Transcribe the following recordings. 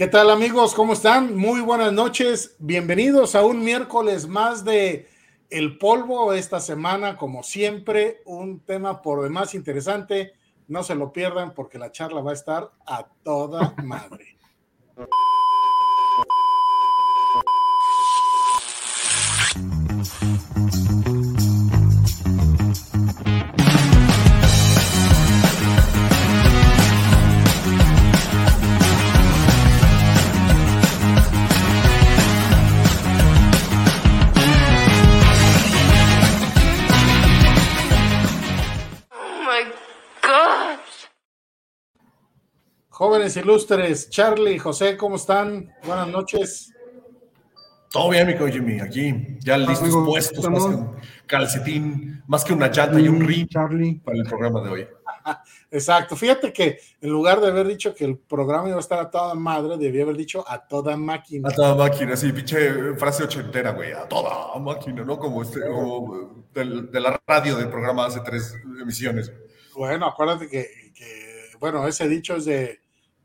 ¿Qué tal amigos? ¿Cómo están? Muy buenas noches. Bienvenidos a un miércoles más de El Polvo. Esta semana, como siempre, un tema por demás interesante. No se lo pierdan porque la charla va a estar a toda madre. Jóvenes ilustres, Charlie, José, ¿cómo están? Buenas noches. Todo bien, mi Jimmy, aquí, ya listos, puestos, más que un calcetín, más que una llanta y un ring Charlie. para el programa de hoy. Exacto, fíjate que en lugar de haber dicho que el programa iba a estar a toda madre, debía haber dicho a toda máquina. A toda máquina, sí, pinche frase ochentera, güey, a toda máquina, ¿no? Como, este, como de, la radio del programa hace tres emisiones. Bueno, acuérdate que, que bueno, ese dicho es de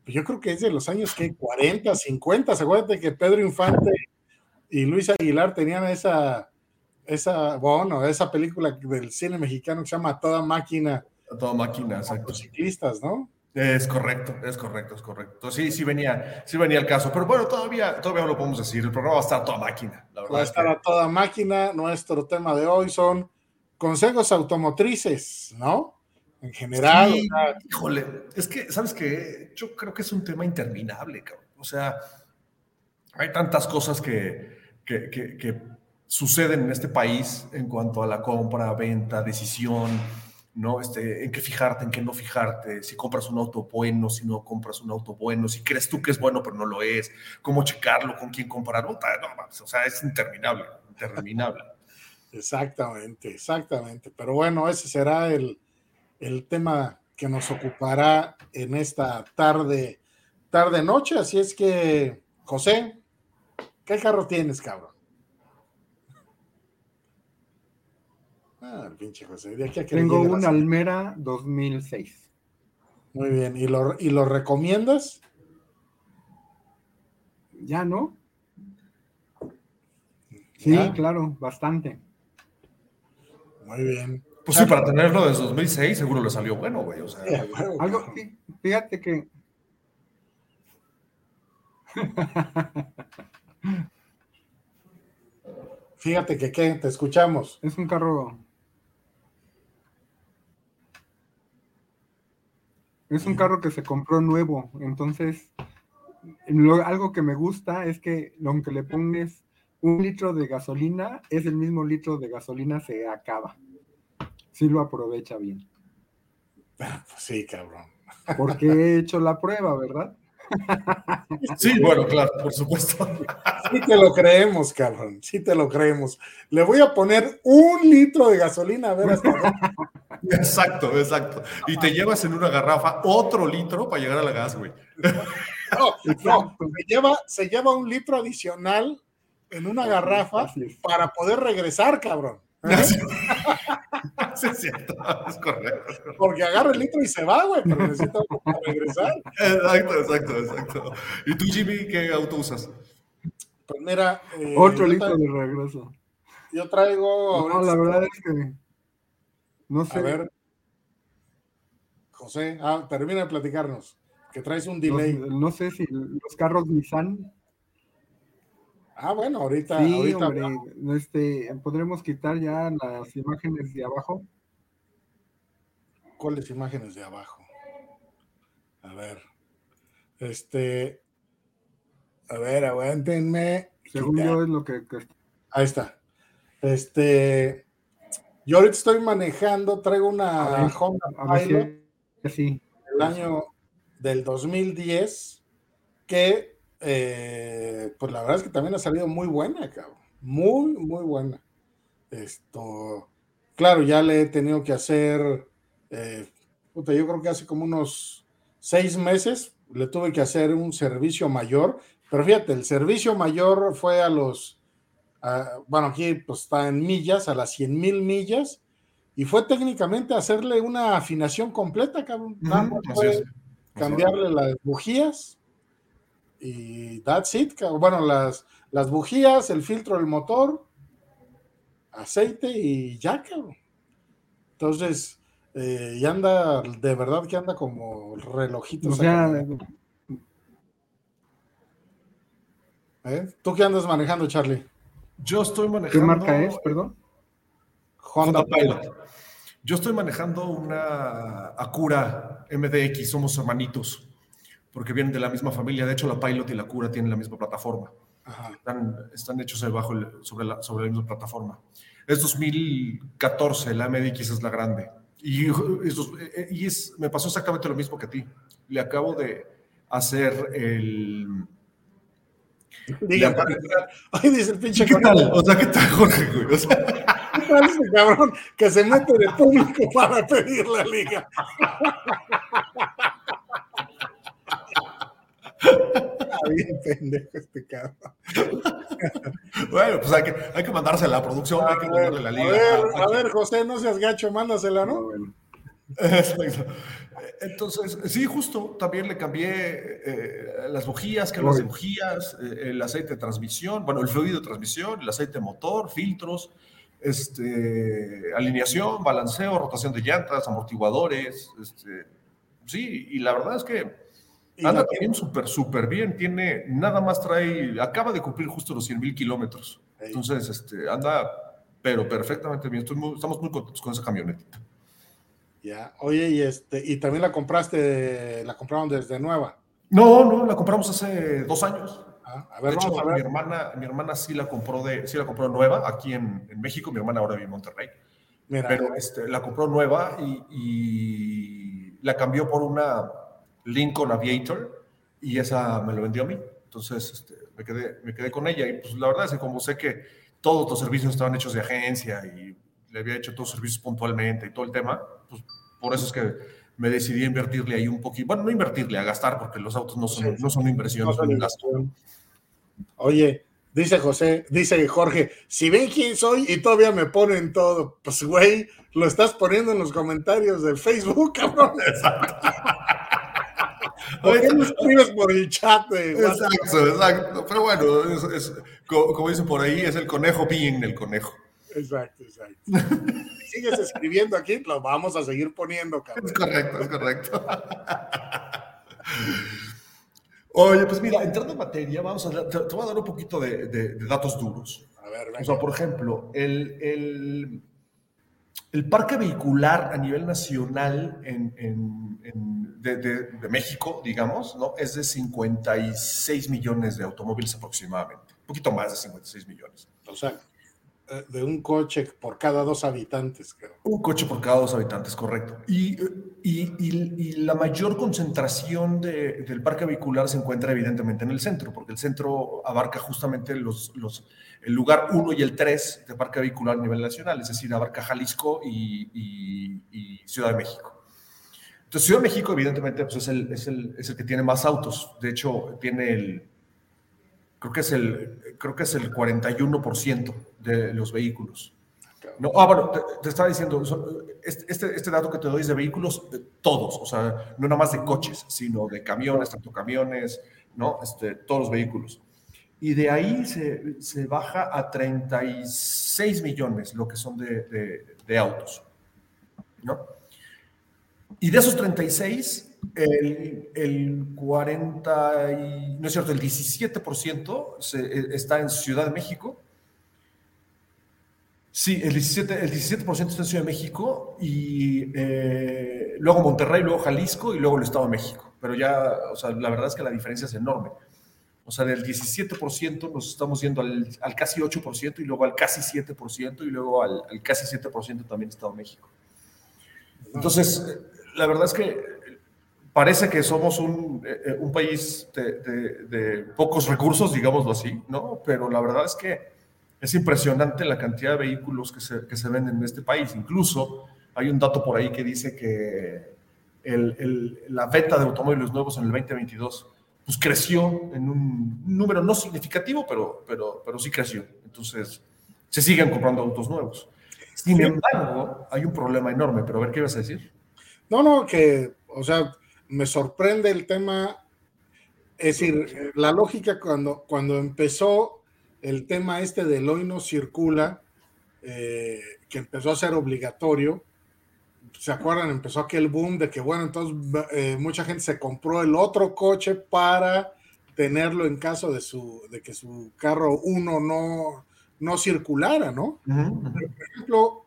yo creo que es de los años que 40, 50. Acuérdate que Pedro Infante y Luis Aguilar tenían esa, esa, bueno, esa película del cine mexicano que se llama Toda Máquina. Toda Máquina, exacto. Ciclistas, ¿no? Es correcto, es correcto, es correcto. Sí, sí venía, sí venía el caso, pero bueno, todavía, todavía no lo podemos decir. El programa va a estar a toda máquina. La verdad va a estar a toda máquina. Nuestro tema de hoy son consejos automotrices, ¿no? En general. híjole, es que, ¿sabes qué? Yo creo que es un tema interminable, cabrón. O sea, hay tantas cosas que, que, que, suceden en este país en cuanto a la compra, venta, decisión, ¿no? Este, en qué fijarte, en qué no fijarte, si compras un auto bueno, si no compras un auto bueno, si crees tú que es bueno pero no lo es, cómo checarlo, con quién compararlo, no, o sea, es interminable, interminable. Exactamente, exactamente. Pero bueno, ese será el, el tema que nos ocupará en esta tarde, tarde noche. Así es que, José, ¿qué carro tienes, cabrón? Ah, pinche José. De aquí a que Tengo un Almera 2006. Muy bien. ¿Y lo, ¿Y lo recomiendas? Ya, ¿no? Sí, claro, bastante. Muy bien. Pues sí, para tenerlo desde 2006 seguro le salió bueno, güey. O sea, algo, fíjate que. fíjate que, ¿qué? Te escuchamos. Es un carro. Es un carro que se compró nuevo, entonces algo que me gusta es que aunque le pones un litro de gasolina, es el mismo litro de gasolina se acaba sí lo aprovecha bien. Ah, pues sí, cabrón. Porque he hecho la prueba, ¿verdad? Sí, bueno, claro, por supuesto. Sí te lo creemos, cabrón, sí te lo creemos. Le voy a poner un litro de gasolina a ver hasta dónde. Exacto, exacto. Y te llevas en una garrafa otro litro para llegar a la gas, güey. No, no, se lleva, se lleva un litro adicional en una garrafa para poder regresar, cabrón. Sí, es cierto, es correcto. Porque agarra el litro y se va, güey, pero necesita regresar. Exacto, exacto, exacto. ¿Y tú, Jimmy, qué auto usas? Pues mira. Eh, Otro litro de regreso. Yo traigo. No, la verdad es que. No sé. A ver. José, ah, termina de platicarnos. Que traes un delay. No, no sé si los carros Nissan Ah, bueno, ahorita. Sí, ahorita este, podremos quitar ya las imágenes de abajo. ¿Cuáles imágenes de abajo? A ver. Este. A ver, aguántenme. Según yo es lo que, Ahí está. Este. Yo ahorita estoy manejando, traigo una Honda Pilot sí. del año del 2010 que eh, pues la verdad es que también ha salido muy buena, cabrón. Muy, muy buena. Esto, claro, ya le he tenido que hacer, eh, yo creo que hace como unos seis meses le tuve que hacer un servicio mayor, pero fíjate, el servicio mayor fue a los, bueno, aquí pues está en millas, a las 100 mil millas, y fue técnicamente hacerle una afinación completa, cabrón. cambiarle las bujías, y that's it. Bueno, las, las bujías, el filtro del motor, aceite y ya, cabrón. Entonces, eh, y anda, de verdad que anda como relojito. ¿Eh? ¿Tú qué andas manejando, Charlie? Yo estoy manejando. ¿Qué marca es, perdón? Honda, Pilot. Yo estoy manejando una Acura MDX, somos hermanitos, porque vienen de la misma familia. De hecho, la Pilot y la Acura tienen la misma plataforma. Están, hechos bajo sobre, la, sobre la misma plataforma. Es 2014, la MDX es la grande. Y, y es, me pasó exactamente lo mismo que a ti. Le acabo de hacer el Diga, Ay, dice el pinche. ¿Qué tal? O sea, ¿qué tal, Jorge, güey? O sea, ¿Qué tal ese cabrón que se mete de público para pedir la liga? bien pendejo este cabrón. Bueno, pues hay que, hay que mandársela a la producción, a hay que mandarle la liga. A ver, a ver, José, no seas gacho, mándasela, ¿no? Bueno. Entonces, sí, justo, también le cambié eh, las bujías, que las bujías, eh, el aceite de transmisión, bueno, el fluido de transmisión, el aceite de motor, filtros, este, alineación, balanceo, rotación de llantas, amortiguadores, este, sí, y la verdad es que anda también súper, súper bien, tiene, nada más trae, acaba de cumplir justo los 100 mil kilómetros, entonces, este, anda, pero perfectamente bien, estamos muy contentos con esa camionetita. Ya, oye, y este, y también la compraste, la compraron desde nueva. No, no, la compramos hace dos años. Ah, a ver, de hecho, mi hermana, mi hermana sí la compró de, sí la compró nueva aquí en, en México. Mi hermana ahora vive en Monterrey. Pero este, la compró nueva y, y, la cambió por una Lincoln Aviator y esa me lo vendió a mí. Entonces este, me, quedé, me quedé con ella y pues la verdad es que como sé que todos los servicios estaban hechos de agencia y le había hecho todos los servicios puntualmente y todo el tema, pues por eso es que me decidí a invertirle ahí un poquito, bueno, no invertirle, a gastar, porque los autos no son, no son inversiones, son un gasto. Oye, dice José, dice Jorge, si ven quién soy y todavía me ponen todo, pues güey, lo estás poniendo en los comentarios de Facebook, cabrón. Exacto. ¿Por qué no escribes por el chat? exacto, exacto. Pero bueno, es, como, como, dicen por ahí, es el conejo bien el conejo. Exacto, exacto. Sigues escribiendo aquí, lo vamos a seguir poniendo, cabrón. Es correcto, es correcto. Oye, pues mira, entrando en materia, vamos a, te, voy a dar un poquito de, datos duros. A ver, O sea, por ejemplo, el, el, el, parque vehicular a nivel nacional de, México, digamos, ¿no? es de 56 millones de automóviles aproximadamente. Un poquito más de 56 millones. O de un coche por cada dos habitantes. Un coche por cada dos habitantes, correcto. Y, y, y, la mayor concentración de, del parque vehicular se encuentra evidentemente en el centro, porque el centro abarca justamente los, los, el lugar 1 y el 3 de parque vehicular a nivel nacional, es decir, abarca Jalisco y, Ciudad de México. Entonces, Ciudad de México, evidentemente, pues es, el, es, el, es el que tiene más autos. De hecho, tiene el, creo que es el, creo que es el 41% de los vehículos. No, ah, bueno, te, estaba diciendo, este, este, este, dato que te doy es de vehículos, todos, o sea, no nada más de coches, sino de camiones, tanto camiones, ¿no? Este, todos los vehículos. Y de ahí se, se baja a 36 millones lo que son de, de, de autos, ¿no? Y de esos 36, el, el 40, y, no es cierto, el 17% se, e, está en Ciudad de México. Sí, el 17%, el 17 está en Ciudad de México y eh, luego Monterrey, luego Jalisco y luego el Estado de México. Pero ya, o sea, la verdad es que la diferencia es enorme. O sea, del 17% nos estamos yendo al, al casi 8% y luego al casi 7% y luego al, al casi 7% también Estado de México. Entonces, la verdad es que parece que somos un, eh, eh, un país de, pocos recursos, digámoslo así, ¿no? Pero la verdad es que es impresionante la cantidad de vehículos que se, que se venden en este país. Incluso hay un dato por ahí que dice que el, el, la venta de automóviles nuevos en el 2022 pues creció en un número no significativo, pero, pero, pero sí creció. Entonces, se siguen comprando autos nuevos. Sin embargo, hay un problema enorme, pero a ver qué ibas a decir. No, no, que, o sea, me sorprende el tema Es decir, la lógica cuando, cuando empezó el tema este del hoy no circula, eh, que empezó a ser obligatorio, ¿se acuerdan? Empezó aquel boom de que, bueno, entonces eh, mucha gente se compró el otro coche para tenerlo en caso de, su, de que su carro uno no, no circulara, ¿no? Por ejemplo,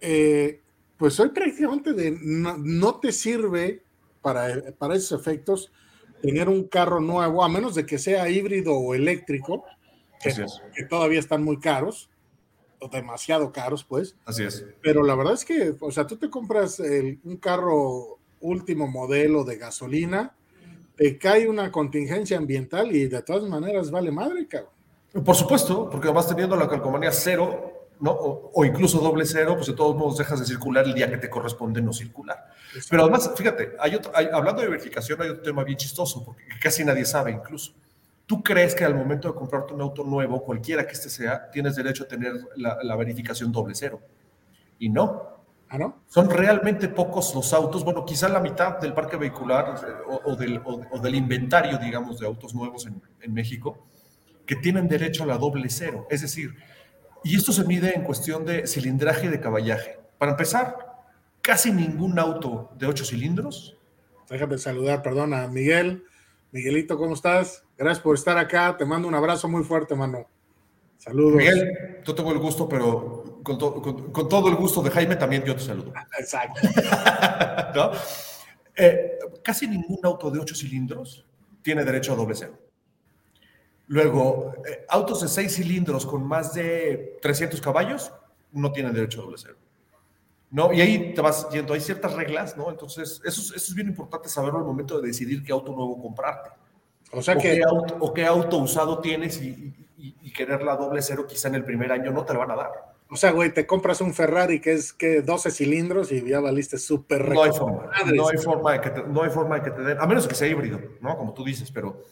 eh, pues hoy prácticamente de, no, te sirve para, para esos efectos tener un carro nuevo, a menos de que sea híbrido o eléctrico, que, que todavía están muy caros, o demasiado caros, pues. Así es. Pero la verdad es que, o sea, tú te compras un carro último modelo de gasolina, te cae una contingencia ambiental y de todas maneras vale madre, cabrón. Por supuesto, porque vas teniendo la calcomanía cero, ¿no? O, incluso doble cero, pues de todos modos dejas de circular el día que te corresponde no circular. Pero además, fíjate, hay otro, hablando de verificación, hay otro tema bien chistoso, porque casi nadie sabe incluso. ¿Tú crees que al momento de comprarte un auto nuevo, cualquiera que este sea, tienes derecho a tener la, verificación doble cero? Y no. ¿Ah, no? Son realmente pocos los autos, bueno, quizá la mitad del parque vehicular o, del, del, inventario, digamos, de autos nuevos en, en México, que tienen derecho a la doble cero. Es decir, y esto se mide en cuestión de cilindraje y de caballaje. Para empezar, casi ningún auto de ocho cilindros. Déjame saludar, perdona, Miguel. Miguelito, ¿cómo estás? Gracias por estar acá. Te mando un abrazo muy fuerte, mano. Saludos. Miguel, yo tengo el gusto, pero con, todo el gusto de Jaime también yo te saludo. Exacto. Eh, casi ningún auto de ocho cilindros tiene derecho a doble cero. Luego, eh, autos de seis cilindros con más de 300 caballos no tienen derecho a doble cero. ¿No? Y ahí te vas yendo, hay ciertas reglas, ¿no? Entonces, eso, es bien importante saberlo al momento de decidir qué auto nuevo comprarte. O sea que... Qué auto, o qué auto usado tienes y, querer la doble cero quizá en el primer año no te la van a dar. O sea, güey, te compras un Ferrari que es que 12 cilindros y ya valiste súper no hay forma, no hay forma de que te, no hay forma de que te den, a menos que sea híbrido, ¿no? Como tú dices, pero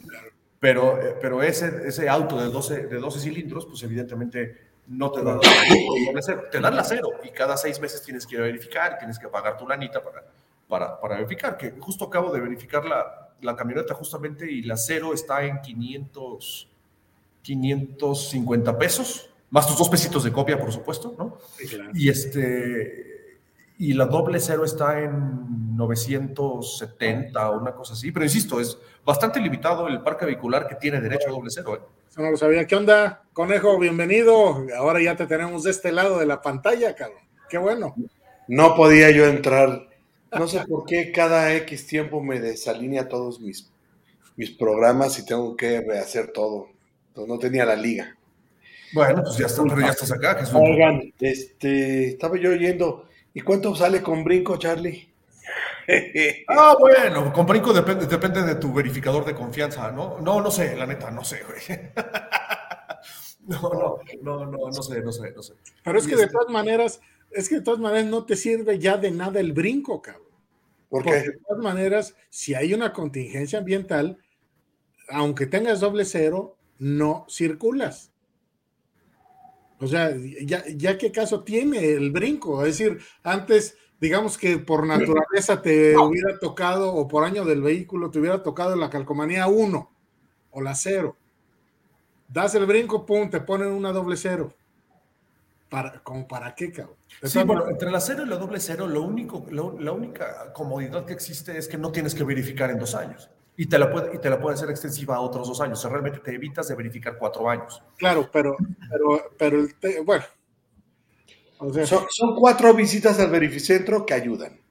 pero, eh, pero ese, ese auto de 12, de 12 cilindros, pues evidentemente no te da doble cero, te dan la cero y cada seis meses tienes que verificar, tienes que pagar tu lanita para, para, para verificar, que justo acabo de verificar la, la, camioneta justamente y la cero está en 500, 550 pesos, más tus dos pesitos de copia, por supuesto, ¿no? Y este, y la doble cero está en 970 o una cosa así, pero insisto, es bastante limitado el parque vehicular que tiene derecho a doble cero. ¿eh? Eso no lo sabía. ¿Qué onda, conejo? Bienvenido. Ahora ya te tenemos de este lado de la pantalla, cabrón. Qué bueno. No podía yo entrar. No sé por qué cada X tiempo me desalinea todos mis, mis programas y tengo que rehacer todo. Entonces, no tenía la liga. Bueno, pues ya, está, pero ya estás acá. Oigan, este, estaba yo oyendo ¿Y cuánto sale con brinco, Charlie? ah, bueno, con brinco depende, depende de tu verificador de confianza, ¿no? No, no sé, la neta, no sé, güey. No, no, no, no, no sé, no sé, no sé. Pero es que de este todas maneras, es que de todas maneras no te sirve ya de nada el brinco, cabrón. Porque de todas maneras, si hay una contingencia ambiental, aunque tengas doble cero, no circulas. O sea, ya, ya qué caso tiene el brinco. Es decir, antes, digamos que por naturaleza te hubiera tocado, o por año del vehículo, te hubiera tocado la calcomanía 1 o la 0. Das el brinco, pum, te ponen una doble cero. Para, ¿Como para qué, cabrón? Sí, bueno, entre la cero y la doble cero, lo único, la única comodidad que existe es que no tienes que verificar en dos años y te la puede, y te la puede hacer extensiva a otros dos años. O sea, realmente te evitas de verificar cuatro años. Claro, pero, pero, pero bueno. son, cuatro visitas al verificentro que ayudan.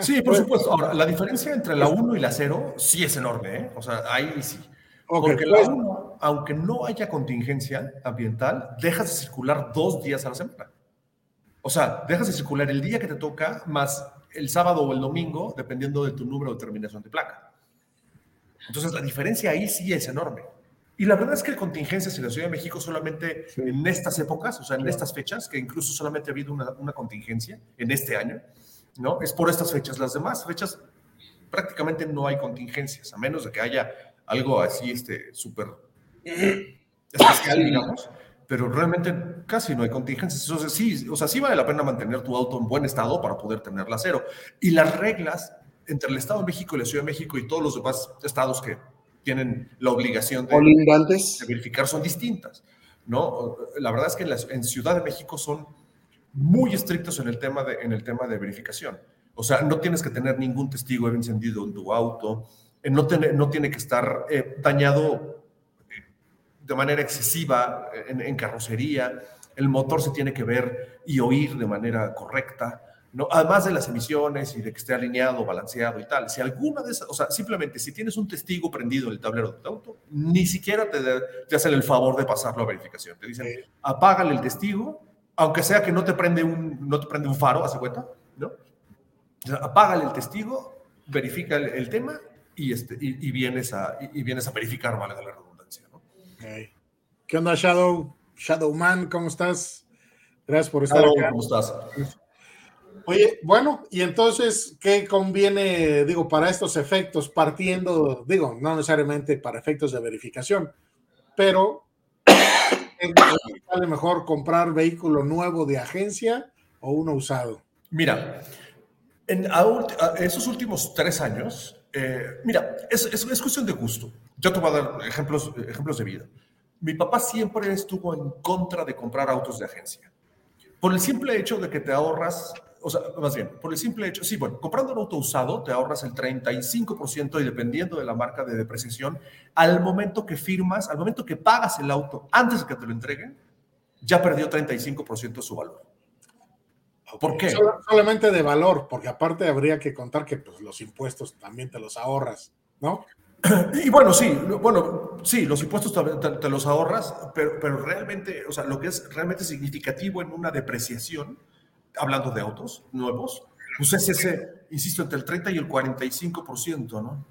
Sí, por supuesto. Ahora, la diferencia entre la 1 y la 0 sí es enorme, ¿eh? O sea, ahí sí. Porque la 1, aunque no haya contingencia ambiental, dejas de circular dos días a la semana. O sea, dejas de circular el día que te toca más el sábado o el domingo, dependiendo de tu número de terminación de placa. Entonces, la diferencia ahí sí es enorme. Y la verdad es que contingencias en la Ciudad de México solamente en estas épocas, o sea, en estas fechas, que incluso solamente ha habido una, una, contingencia en este año, ¿no? Es por estas fechas. Las demás fechas prácticamente no hay contingencias, a menos de que haya algo así, este, súper especial, digamos. Pero realmente casi no hay contingencias. O sea, sí, o sea, sí vale la pena mantener tu auto en buen estado para poder tenerla cero. Y las reglas entre el Estado de México y la Ciudad de México y todos los demás estados que, tienen la obligación de, verificar son distintas. ¿no? La verdad es que en, la- en Ciudad de México son muy estrictos en el, tema de, en el tema de verificación. O sea, no tienes que tener ningún testigo de encendido en tu auto, eh, no, tiene, no tiene que estar eh, dañado eh, de manera excesiva en, en carrocería, el motor se tiene que ver y oír de manera correcta, ¿no? Además de las emisiones y de que esté alineado, balanceado y tal. Si alguna de esas, o sea, simplemente si tienes un testigo prendido en el tablero de tu auto, ni siquiera te, te hacen el favor de pasarlo a verificación. Te dicen, Sí. apágale el testigo, aunque sea que no te prende un, no te prende un faro, ¿hace cuenta? ¿No? O sea, apágale el testigo, verifica el, el tema y, este, y, y vienes a, y, y vienes a verificar, valga la redundancia, ¿no? Ok. ¿Qué onda, Shadow? Shadowman, ¿cómo estás? Gracias por estar Hello, acá. ¿Cómo estás? Oye, bueno, y entonces, ¿qué conviene, digo, para estos efectos, partiendo, digo, no necesariamente para efectos de verificación, pero ¿qué ¿vale mejor comprar vehículo nuevo de agencia o uno usado? Mira, en esos últimos tres años, eh, mira, es, es- es cuestión de gusto. Yo te voy a dar ejemplos, ejemplos de vida. Mi papá siempre estuvo en contra de comprar autos de agencia. Por el simple hecho de que te ahorras, o sea, más bien, por el simple hecho, sí, bueno, comprando un auto usado te ahorras el 35% y dependiendo de la marca de depreciación, al momento que firmas, al momento que pagas el auto antes de que te lo entreguen, ya perdió 35% de su valor. ¿Por qué? Sol- solamente de valor, porque aparte habría que contar que pues, los impuestos también te los ahorras, ¿no? Y bueno, sí, bueno, sí, los impuestos te, te- te los ahorras, pero, pero realmente, o sea, lo que es realmente significativo en una depreciación, hablando de autos nuevos, pues es ese, insisto, entre el 30 y el 45%, ¿no?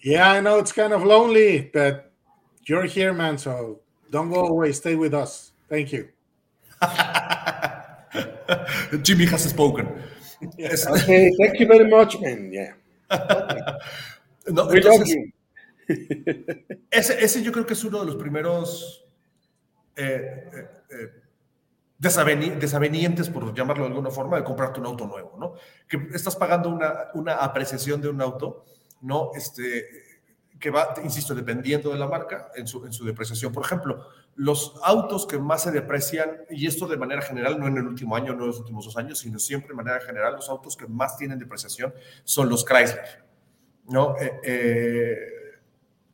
Yeah, I know it's kind of lonely, but you're here, man, so don't go away, stay with us. Thank you. Jimmy has spoken. Es- Okay, thank you very much, man. Yeah. no, entonces. Ese, ese yo creo que es uno de los primeros eh, eh, eh, desaveni- desavenientes, por llamarlo de alguna forma, de comprarte un auto nuevo, ¿no? Que estás pagando una, una apreciación de un auto, ¿no? Este, que va, insisto, dependiendo de la marca, en su, en su depreciación. Por ejemplo, los autos que más se deprecian, y esto de manera general, no en el último año, no en los últimos dos años, sino siempre de manera general, los autos que más tienen depreciación son los Chrysler, ¿no? Eh, eh,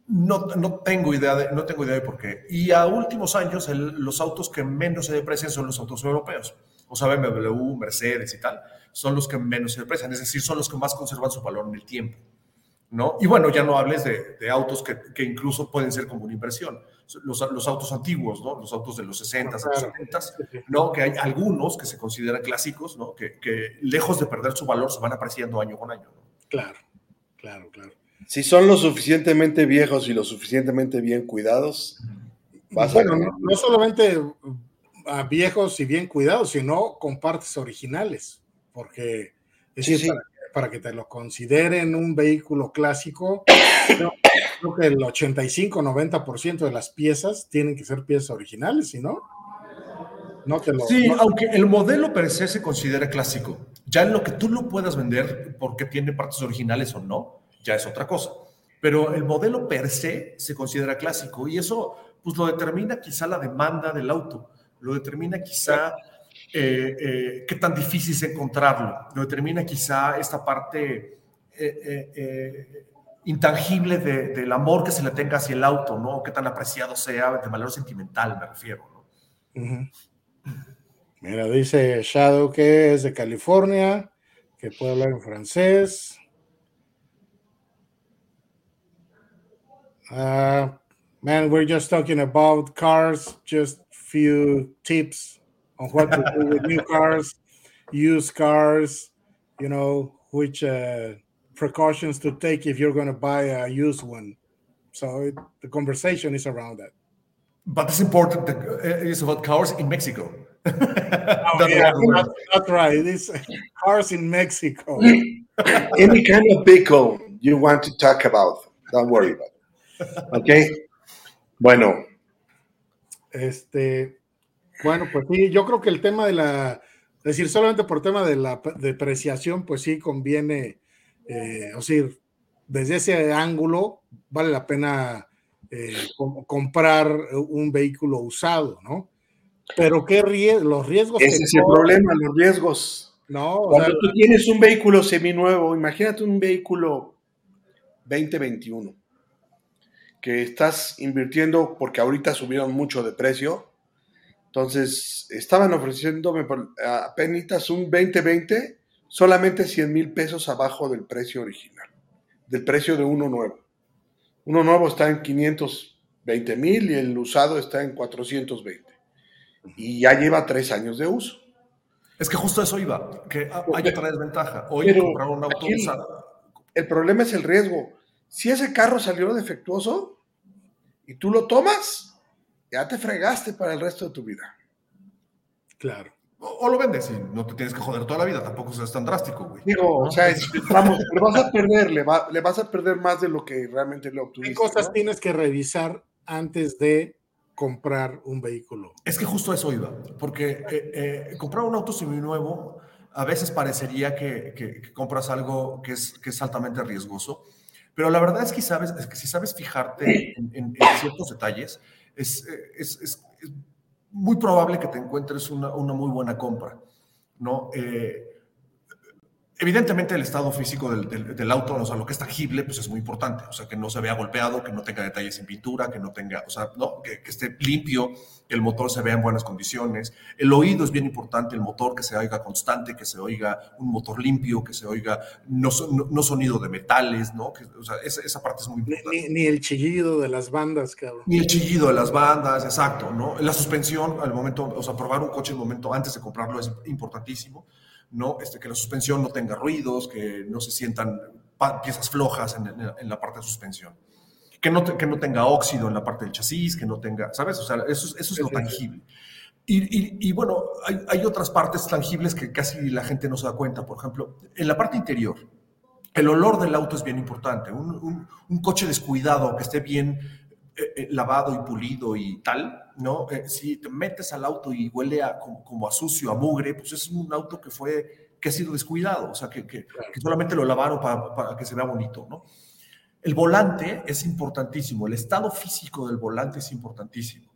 no, no, tengo idea de, no tengo idea de por qué. Y a últimos años, el- los autos que menos se deprecian son los autos europeos. O sea, BMW, Mercedes y tal, son los que menos se deprecian, es decir, son los que más conservan su valor en el tiempo. ¿no? Y bueno, ya no hables de, de autos que, que incluso pueden ser como una inversión. Los, los autos antiguos, ¿no? Los autos de los 60, de los Claro. 70, ¿no? Que hay algunos que se consideran clásicos, ¿no? Que, que lejos de perder su valor se van apreciando año con año. ¿no? Claro, claro, claro. Si son lo suficientemente viejos y lo suficientemente bien cuidados, vas a Bueno, ganar. no, no solamente a viejos y bien cuidados, sino con partes originales, porque es Sí, decir, sí. Para, para que te lo consideren un vehículo clásico, creo, creo que el 85-90% de las piezas tienen que ser piezas originales, si no, no te lo... Sí, no- aunque el modelo per se se considera clásico, ya en lo que tú lo puedas vender porque tiene partes originales o no, ya es otra cosa. Pero el modelo per se se considera clásico y eso pues lo determina quizá la demanda del auto, lo determina quizá eh, eh, qué tan difícil es encontrarlo, lo determina quizá esta parte eh, eh, eh, intangible de- del amor que se le tenga hacia el auto, ¿no? Qué tan apreciado sea de valor sentimental, me refiero, ¿no? Ujú. Mira, dice Shadow que es de California, que puede hablar en francés. Uh, man, we're just talking about cars, just few tips on what to do with new cars, used cars, you know, which uh, precautions to take if you're going to buy a used one. So it, the conversation is around that. But it's important uh, it's about cars in Mexico. Oh, yeah, that's, that's right. It's cars in Mexico. Any kind of vehicle you want to talk about, don't worry about it. Okay. Bueno, Este, bueno, pues sí, yo creo que el tema de la, es decir, solamente por tema de la depreciación, pues sí conviene, eh, o sea, desde ese ángulo vale la pena eh, comprar un vehículo usado, ¿no? Pero qué los riesgos. Ese es el problema, los riesgos. No, Cuando tú tienes un vehículo seminuevo, imagínate un vehículo 2021 que estás invirtiendo porque ahorita subieron mucho de precio. Entonces, estaban ofreciéndome apenas un 2020 solamente 100 mil pesos abajo del precio original, del precio de uno nuevo. Uno nuevo está en 520 mil y el usado está en 420. Y ya lleva tres años de uso. Es que justo eso iba, que hay otra desventaja. Hoy comprar un auto usado. El problema es el riesgo. Si ese carro salió defectuoso y tú lo tomas, ya te fregaste para el resto de tu vida. Claro. O, lo vendes y no te tienes que joder toda la vida, tampoco es tan drástico, güey. Digo, o sea, vamos, le vas a perder, le, vas a perder más de lo que realmente le obtuviste. ¿Qué cosas tienes que revisar antes de comprar un vehículo? Es que justo eso iba, porque eh, eh, comprar un auto nuevo a veces parecería que, compras algo que es, que es altamente riesgoso, pero la verdad es que, sabes, es que si sabes fijarte en, ciertos detalles, es, es, es muy probable que te encuentres una, una muy buena compra, ¿no? Eh, Evidentemente el estado físico del, auto, o sea, lo que es tangible, pues es muy importante. O sea, que no se vea golpeado, que no tenga detalles en pintura, que no tenga, o sea, no, que, esté limpio, que el motor se vea en buenas condiciones. El oído es bien importante, el motor que se oiga constante, que se oiga un motor limpio, que se oiga no, no, sonido de metales, ¿no? Que, o sea, esa, parte es muy importante. Ni, el chillido de las bandas, cabrón. Ni el chillido de las bandas, exacto, ¿no? La suspensión, al momento, o sea, probar un coche el momento antes de comprarlo es importantísimo. ¿No? Este, que la suspensión no tenga ruidos, que no se sientan piezas flojas en, la parte de suspensión, que no, que no tenga óxido en la parte del chasis, que no tenga, ¿sabes? O sea, eso, eso es lo tangible. Y, y, bueno, hay, hay, otras partes tangibles que casi la gente no se da cuenta. Por ejemplo, en la parte interior, el olor del auto es bien importante. Un, un coche descuidado, que esté bien eh, eh, lavado y pulido y tal, ¿no? Eh, si te metes al auto y huele a, como, a sucio, a mugre, pues es un auto que fue, que ha sido descuidado, o sea, que, que, solamente lo lavaron para, para, que se vea bonito, ¿no? El volante es importantísimo, el estado físico del volante es importantísimo.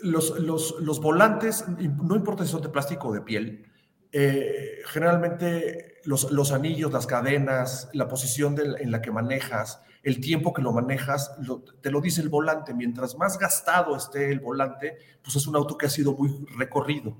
los, los, los, volantes, no importa si son de plástico o de piel, generalmente los, los, anillos, las cadenas, la posición en la que manejas, el tiempo que lo manejas, te lo dice el volante. Mientras más gastado esté el volante, pues es un auto que ha sido muy recorrido,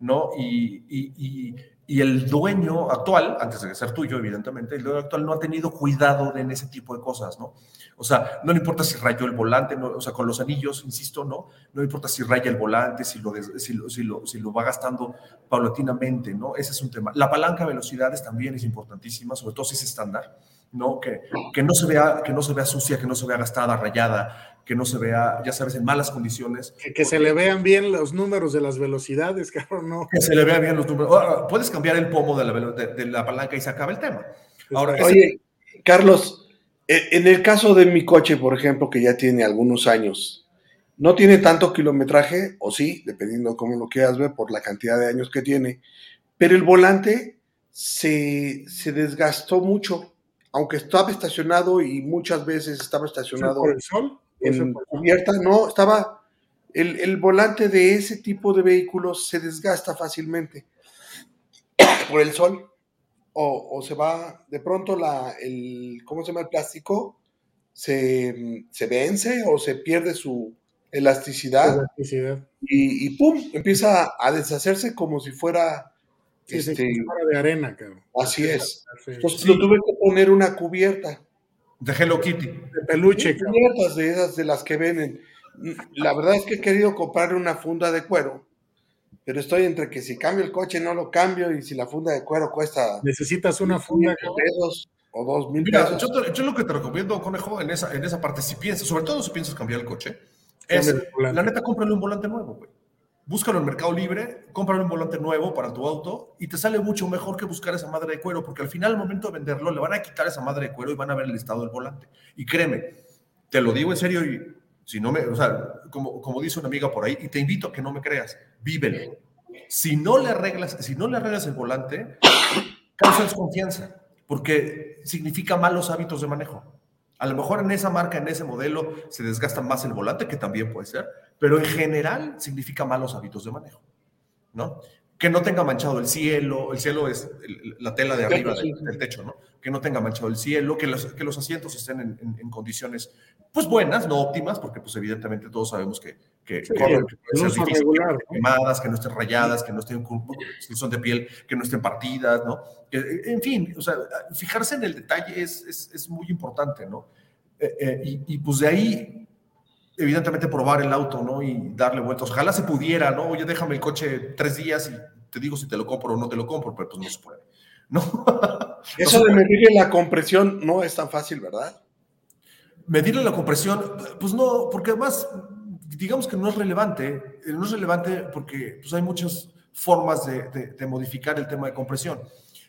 ¿no? Y, el dueño actual, antes de ser tuyo, evidentemente, el dueño actual no ha tenido cuidado en ese tipo de cosas, ¿no? O sea, no le importa si rayó el volante, o sea, con los anillos, insisto, ¿no? No le importa si raya el volante, si lo, si lo, si lo, va gastando paulatinamente, ¿no? Ese es un tema. La palanca de velocidades también es importantísima, sobre todo si es estándar. ¿No? Que, que, no se vea, que no se vea sucia, que no se vea gastada, rayada, que no se vea, ya sabes, en malas condiciones. Que, se le vean bien los números de las velocidades, cabrón, ¿no? Que se le vean bien los números. puedes cambiar el pomo de la, de, la, palanca y se acaba el tema. Ahora, Oye, Carlos, e, en el caso de mi coche, por ejemplo, que ya tiene algunos años, no tiene tanto kilometraje, o sí, dependiendo de cómo lo quieras ver, por la cantidad de años que tiene, pero el volante se, se desgastó mucho aunque estaba estacionado y muchas veces estaba estacionado por el sol, en cubierta, no, estaba el, volante de ese tipo de vehículos se desgasta fácilmente por el sol o, se va, de pronto la, el, ¿cómo se llama el plástico? Se, vence o se pierde su elasticidad, Y, y, pum, empieza a deshacerse como si fuera este, de arena, cabrón. Así es. Entonces lo tuve que poner una cubierta. De Hello Kitty. De peluche. Cubiertas de esas de las que venden. La verdad es que he querido comprar una funda de cuero, pero estoy entre que si cambio el coche no lo cambio y si la funda de cuero cuesta. Necesitas una funda. Pesos o dos mil pesos. Yo, yo, lo que te recomiendo, conejo, en esa, en esa parte, si piensas, sobre todo si piensas cambiar el coche, es la neta, cómprale un volante nuevo, güey búscalo en Mercado Libre, cómprale un volante nuevo para tu auto y te sale mucho mejor que buscar esa madre de cuero, porque al final, al momento de venderlo, le van a quitar esa madre de cuero y van a ver el estado del volante. Y créeme, te lo digo en serio y si no me, o sea, como, como dice una amiga por ahí, y te invito a que no me creas, vívelo. Si no le arreglas, si no le arreglas el volante, causa desconfianza. porque significa malos hábitos de manejo. A lo mejor en esa marca, en ese modelo, se desgasta más el volante, que también puede ser, pero en general significa malos hábitos de manejo, ¿no? Que no tenga manchado el cielo, el cielo es la tela de arriba del, techo, ¿no? Que no tenga manchado el cielo, que los, que los asientos estén en, condiciones, pues buenas, no óptimas, porque pues evidentemente todos sabemos que, que, que, no regular, quemadas, que no estén rayadas, que no estén si son de piel, que no estén partidas, ¿no? en fin, o sea, fijarse en el detalle es, es, es muy importante, ¿no? Eh, eh, y, y, pues de ahí evidentemente probar el auto, ¿no? Y darle vueltas. Ojalá se pudiera, ¿no? Oye, déjame el coche tres días y te digo si te lo compro o no te lo compro, pero pues no se puede, ¿no? Eso de medirle la compresión no es tan fácil, ¿verdad? Medirle la compresión, pues no, porque además, digamos que no es relevante, no es relevante porque pues hay muchas formas de, de modificar el tema de compresión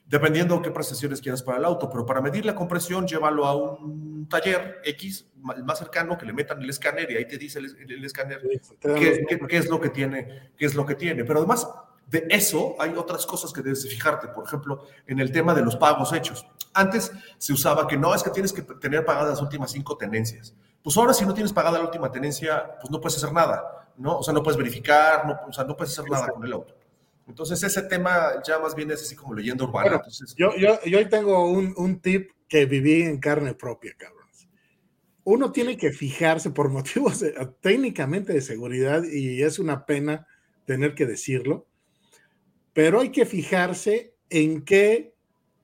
dependiendo qué prestaciones quieras para el auto, pero para medir la compresión, llévalo a un taller X, el más cercano, que le metan el escáner y ahí te dice el, escáner qué, es lo que tiene, qué es lo que tiene. Pero además de eso, hay otras cosas que debes fijarte, por ejemplo, en el tema de los pagos hechos. Antes se usaba que no, es que tienes que tener pagadas las últimas cinco tenencias. Pues ahora si no tienes pagada la última tenencia, pues no puedes hacer nada, ¿no? O sea, no puedes verificar, no, o sea, no puedes hacer nada con el auto. Entonces ese tema ya más bien es así como leyenda urbana. yo, yo, yo tengo un, un, tip que viví en carne propia, cabrón. Uno tiene que fijarse por motivos técnicamente de seguridad y es una pena tener que decirlo, pero hay que fijarse en qué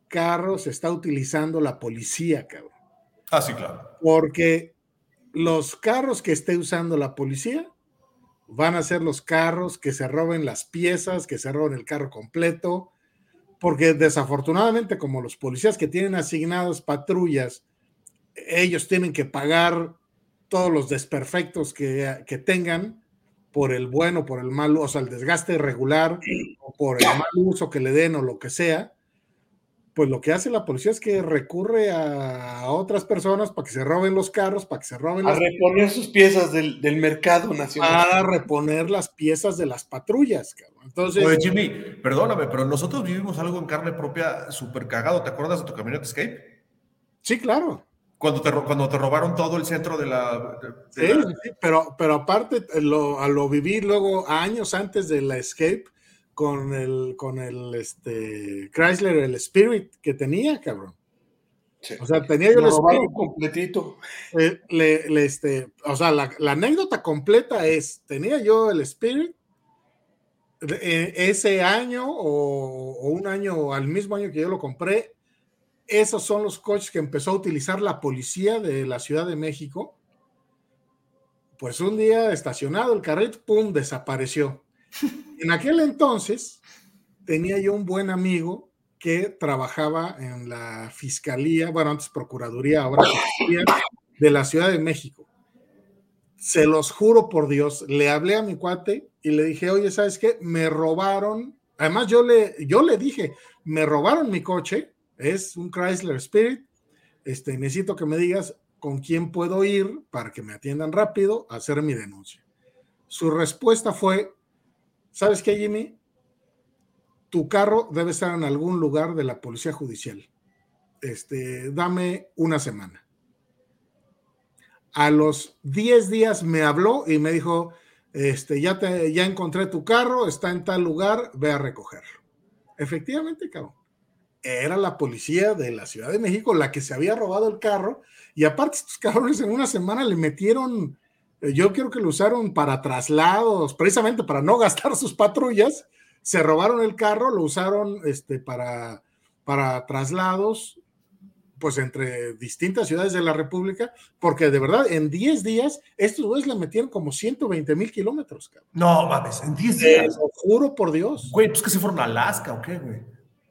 carro se está utilizando la policía, cabrón. Ah, sí, claro. Porque los carros que esté usando la policía van a ser los carros que se roben las piezas, que se roben el carro completo, porque desafortunadamente como los policías que tienen asignados patrullas, ellos tienen que pagar todos los desperfectos que, que tengan por el bueno, por el mal, o sea, el desgaste regular, o por el mal uso que le den o lo que sea, pues lo que hace la policía es que recurre a, otras personas para que se roben los carros, para que se roben a reponer sus piezas del, mercado nacional. A reponer las piezas de las patrullas, cabrón. Entonces. Oye, Jimmy, perdóname, pero nosotros vivimos algo en carne propia súper cagado. ¿Te acuerdas de tu camioneta Escape? Sí, claro. Cuando te, cuando te robaron todo el centro de la. sí, sí, pero, pero aparte, lo, a lo viví luego años antes de la Escape con el, con el este, Chrysler, el Spirit que tenía, cabrón. O sea, tenía yo el Spirit. completito. Eh, le, este, o sea, la, anécdota completa es, tenía yo el Spirit eh, ese año o, o, un año, al mismo año que yo lo compré, esos son los coches que empezó a utilizar la policía de la Ciudad de México. Pues un día estacionado el carrito, ¡pum!, desapareció. En aquel entonces tenía yo un buen amigo que trabajaba en la Fiscalía, bueno, antes Procuraduría, ahora Fiscalía de la Ciudad de México. Se los juro por Dios, le hablé a mi cuate y le dije, oye, ¿sabes qué? Me robaron, además yo le, yo le dije, me robaron mi coche, es un Chrysler Spirit, este, necesito que me digas con quién puedo ir para que me atiendan rápido a hacer mi denuncia. Su respuesta fue, ¿Sabes qué, Jimmy? Tu carro debe estar en algún lugar de la policía judicial. Este, dame una semana. A los 10 días me habló y me dijo, este, ya, te, ya encontré tu carro, está en tal lugar, ve a recogerlo. Efectivamente, cabrón. Era la policía de la Ciudad de México la que se había robado el carro y aparte estos cabrones en una semana le metieron yo quiero que lo usaron para traslados, precisamente para no gastar sus patrullas. Se robaron el carro, lo usaron este, para, para traslados, pues entre distintas ciudades de la República, porque de verdad, en 10 días, estos güeyes le metieron como 120 mil kilómetros, No mames, en 10 días. Lo juro por Dios. Güey, pues que se fueron a Alaska o qué, güey.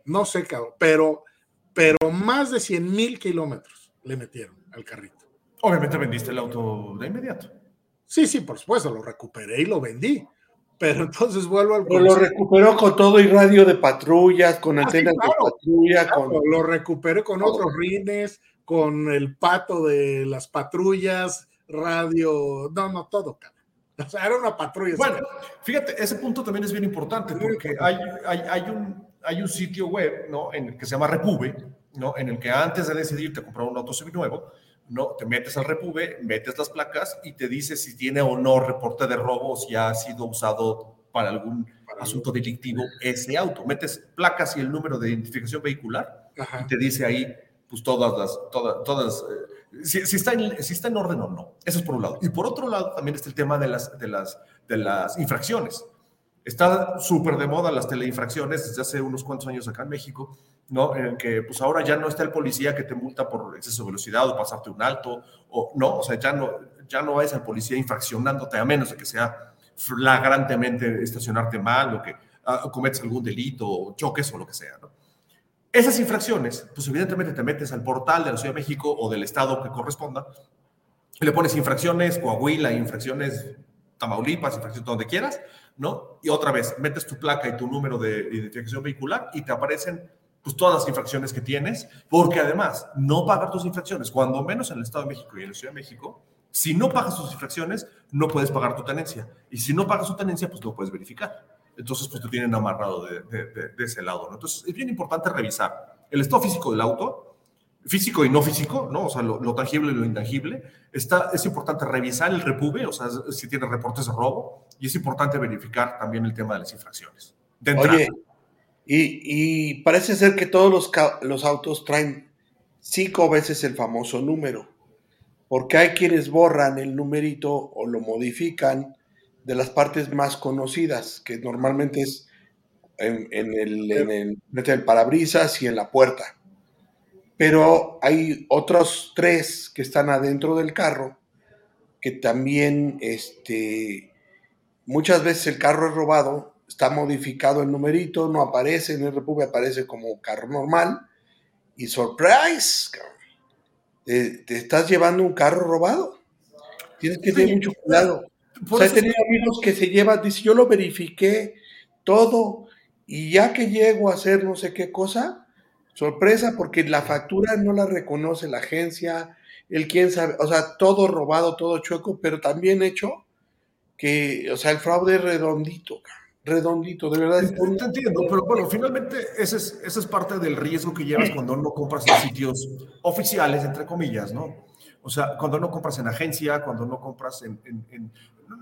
No sé, cabrón, pero, pero más de 100 mil kilómetros le metieron al carrito. Obviamente vendiste el auto de inmediato. Sí, sí, por supuesto, lo recuperé y lo vendí. Pero entonces vuelvo al. Pero lo recuperó con todo y radio de patrullas, con ah, antenas de patrulla. con... Lo recuperé con otros rines, con el pato de las patrullas, radio. No, no, todo, cabrón. O sea, era una patrulla. Bueno, fíjate, ese punto también es bien importante porque hay, hay, hay, un, hay un sitio web, ¿no? En el que se llama Repube, ¿no? En el que antes de decidirte comprar un auto seminuevo, ¿no? Te metes al Repube, metes las placas y te dice si tiene o no reporte de robo o si ha sido usado para algún asunto delictivo ese auto. Metes placas y el número de identificación vehicular y te dice ahí, pues todas las, todas, todas, eh, si, si, está en, si está en orden o no. Eso es por un lado. Y por otro lado también está el tema de las, de las, de las infracciones. Está súper de moda las teleinfracciones desde hace unos cuantos años acá en México, ¿no? En el que pues ahora ya no está el policía que te multa por exceso de velocidad o pasarte un alto, o no, o sea, ya no, ya no es el policía infraccionándote a menos de que sea flagrantemente estacionarte mal o que uh, cometes algún delito o choques o lo que sea, ¿no? Esas infracciones, pues evidentemente te metes al portal de la Ciudad de México o del estado que corresponda, y le pones infracciones Coahuila, infracciones Tamaulipas, infracciones donde quieras, Y otra vez, metes tu placa y tu número de identificación vehicular y te aparecen pues todas las infracciones que tienes, porque además, no pagar tus infracciones, cuando menos en el Estado de México y en la Ciudad de México, si no pagas tus infracciones, no puedes pagar tu tenencia. Y si no pagas tu tenencia, pues no puedes verificar. Entonces, pues te tienen amarrado de, ese lado, ¿no? Entonces, es bien importante revisar el estado físico del auto, físico y no físico, ¿no? O sea, lo, tangible y lo intangible. Está, es importante revisar el repube, o sea, si tiene reportes de robo, y es importante verificar también el tema de las infracciones. Oye, y, parece ser que todos los, los autos traen cinco veces el famoso número, porque hay quienes borran el numerito o lo modifican de las partes más conocidas, que normalmente es en, en el, en el, en el parabrisas y en la puerta pero hay otros tres que están adentro del carro que también, este, muchas veces el carro es robado, está modificado el numerito, no aparece en el Repube, aparece como carro normal y surprise, te, te, estás llevando un carro robado. Tienes que tener mucho cuidado. O sea, he tenido amigos que se llevan, dice, yo lo verifiqué todo y ya que llego a hacer no sé qué cosa, Sorpresa porque la factura no la reconoce la agencia, el quién sabe, o sea, todo robado, todo chueco, pero también hecho que, o sea, el fraude es redondito, redondito, de verdad. Te, te entiendo, pero bueno, finalmente ese es, ese es parte del riesgo que llevas cuando no compras en sitios oficiales, entre comillas, ¿no? O sea, cuando no compras en agencia, cuando no compras en, en, en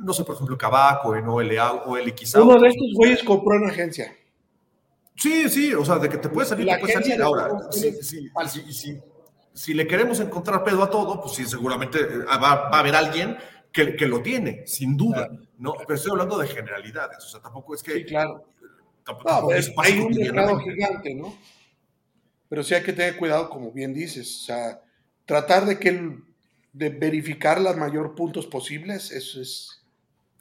no sé, por ejemplo, Cabaco, en OLA o LX. Uno de estos güeyes compró en agencia. Sí, sí, o sea, de que te puede salir, te puede salir. Ahora, si, si, si, si, le queremos encontrar pedo a todo, pues sí, seguramente eh, va, va a haber alguien que, que, lo tiene, sin duda, claro. ¿no? Pero estoy hablando de generalidades, o sea, tampoco es que... Sí, claro. Tampoco, no, es hay un mercado gigante, ¿no? Pero sí hay que tener cuidado, como bien dices, o sea, tratar de que de verificar los mayor puntos posibles, eso es...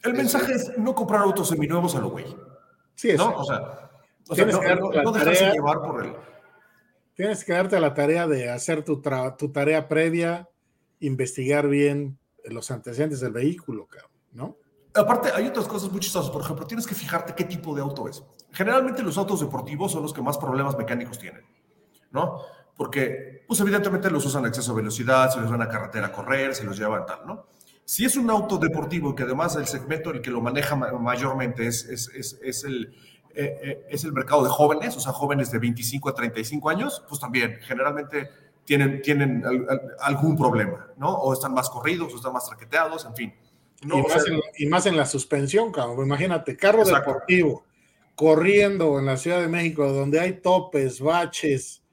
El mensaje es, es no comprar autos seminuevos a lo güey. Sí, es ¿no? O sea, o sea, no, dejarse tarea. llevar por el... Tienes que darte la tarea de hacer tu, tra- tu tarea previa, investigar bien los antecedentes del vehículo, cabrón, ¿no? Aparte, hay otras cosas muy chistosas. Por ejemplo, tienes que fijarte qué tipo de auto es. Generalmente los autos deportivos son los que más problemas mecánicos tienen, ¿no? Porque, pues evidentemente los usan a exceso de velocidad, se los van a carretera a correr, se los llevan tal, ¿no? Si es un auto deportivo que además el segmento en el que lo maneja ma- mayormente es, es, es, es el, eh, eh, es el mercado de jóvenes, o sea, jóvenes de 25 a 35 años, pues también generalmente tienen, tienen al- al- algún problema, ¿no? O están más corridos, o están más traqueteados, en fin. No, y, más en, y más en la suspensión, cabrón. Imagínate, carro Exacto. deportivo, corriendo en la Ciudad de México, donde hay topes, baches,